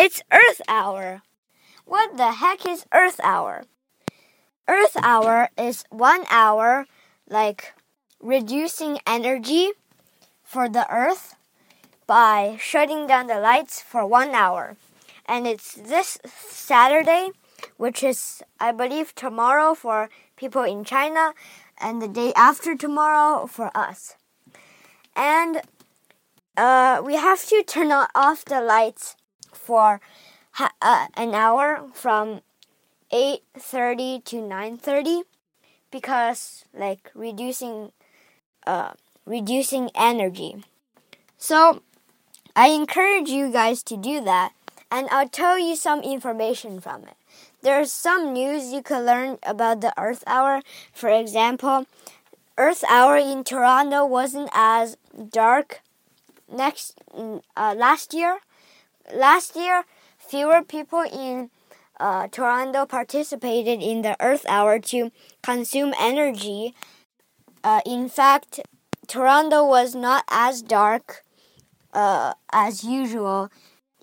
It's Earth Hour. What the heck is Earth Hour? Earth Hour is one hour like reducing energy for the Earth by shutting down the lights for one hour. And it's this Saturday, which is, I believe, tomorrow for people in China, and the day after tomorrow for us. And uh, we have to turn off the lights for uh, an hour from 8:30 to 9:30 because like reducing uh, reducing energy. So I encourage you guys to do that and I'll tell you some information from it. There's some news you could learn about the Earth Hour. For example, Earth Hour in Toronto wasn't as dark next uh, last year. Last year, fewer people in uh, Toronto participated in the Earth Hour to consume energy. Uh, in fact, Toronto was not as dark uh, as usual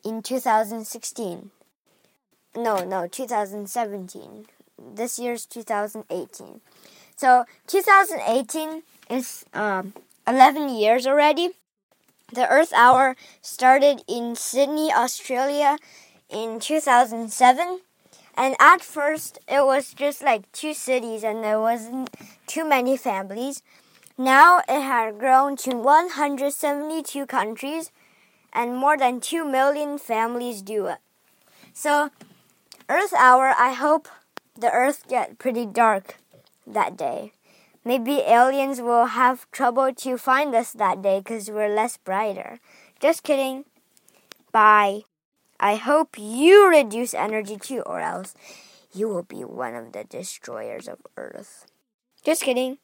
in 2016. No, no, 2017. This year's 2018. So 2018 is um, 11 years already. The Earth Hour started in Sydney, Australia in 2007. And at first, it was just like two cities and there wasn't too many families. Now it had grown to 172 countries and more than 2 million families do it. So, Earth Hour, I hope the Earth get pretty dark that day. Maybe aliens will have trouble to find us that day because we're less brighter. Just kidding. Bye. I hope you reduce energy too, or else you will be one of the destroyers of Earth. Just kidding.